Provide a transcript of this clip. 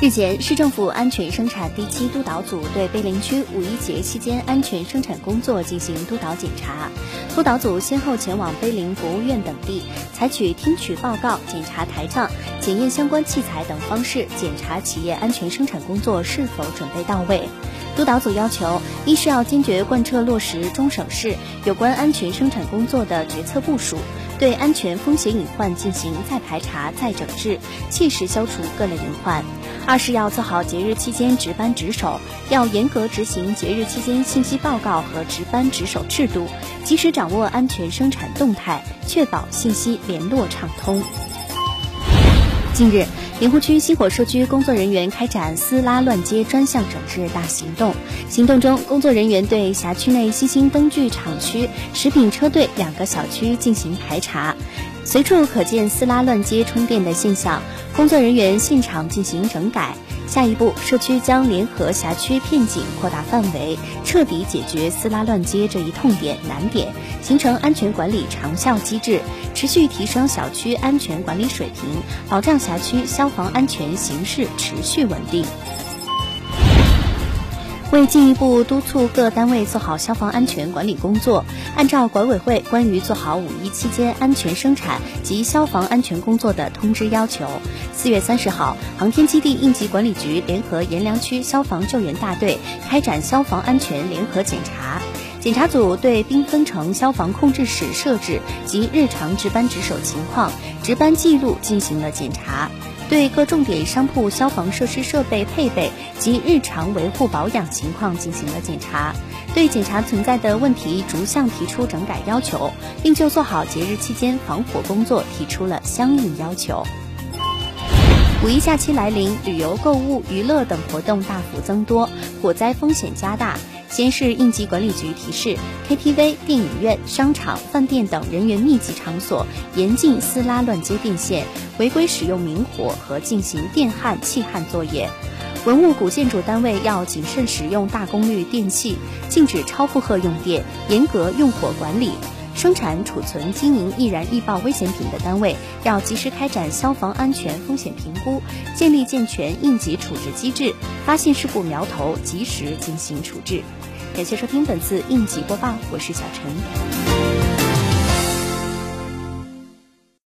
日前，市政府安全生产第七督导组对碑林区五一节期间安全生产工作进行督导检查。督导组先后前往碑林博物院等地，采取听取报告、检查台账、检验相关器材等方式，检查企业安全生产工作是否准备到位。督导组要求：一是要坚决贯彻落实中省市有关安全生产工作的决策部署，对安全风险隐患进行再排查、再整治，切实消除各类隐患。二是要做好节日期间值班值守，要严格执行节日期间信息报告和值班值守制度，及时掌握安全生产动态，确保信息联络畅通。近日，莲湖区星火社区工作人员开展撕拉乱接专项整治大行动。行动中，工作人员对辖区内新兴灯具厂区、食品车队两个小区进行排查，随处可见撕拉乱接充电的现象，工作人员现场进行整改。下一步，社区将联合辖区片警扩大范围，彻底解决私拉乱接这一痛点难点，形成安全管理长效机制，持续提升小区安全管理水平，保障辖区消防安全形势持续稳定。为进一步督促各单位做好消防安全管理工作，按照管委会关于做好五一期间安全生产及消防安全工作的通知要求，四月三十号，航天基地应急管理局联合阎良区消防救援大队开展消防安全联合检查。检查组对缤纷城消防控制室设置及日常值班值守情况、值班记录进行了检查。对各重点商铺消防设施设备配备及日常维护保养情况进行了检查，对检查存在的问题逐项提出整改要求，并就做好节日期间防火工作提出了相应要求。五一假期来临，旅游、购物、娱乐等活动大幅增多，火灾风险加大。先是应急管理局提示：KTV、电影院、商场、饭店等人员密集场所严禁私拉乱接电线，违规使用明火和进行电焊、气焊作业。文物古建筑单位要谨慎使用大功率电器，禁止超负荷用电，严格用火管理。生产、储存、经营易燃易爆危险品的单位要及时开展消防安全风险评估，建立健全应急处置机制，发现事故苗头及时进行处置。感谢收听本次应急播报，我是小陈。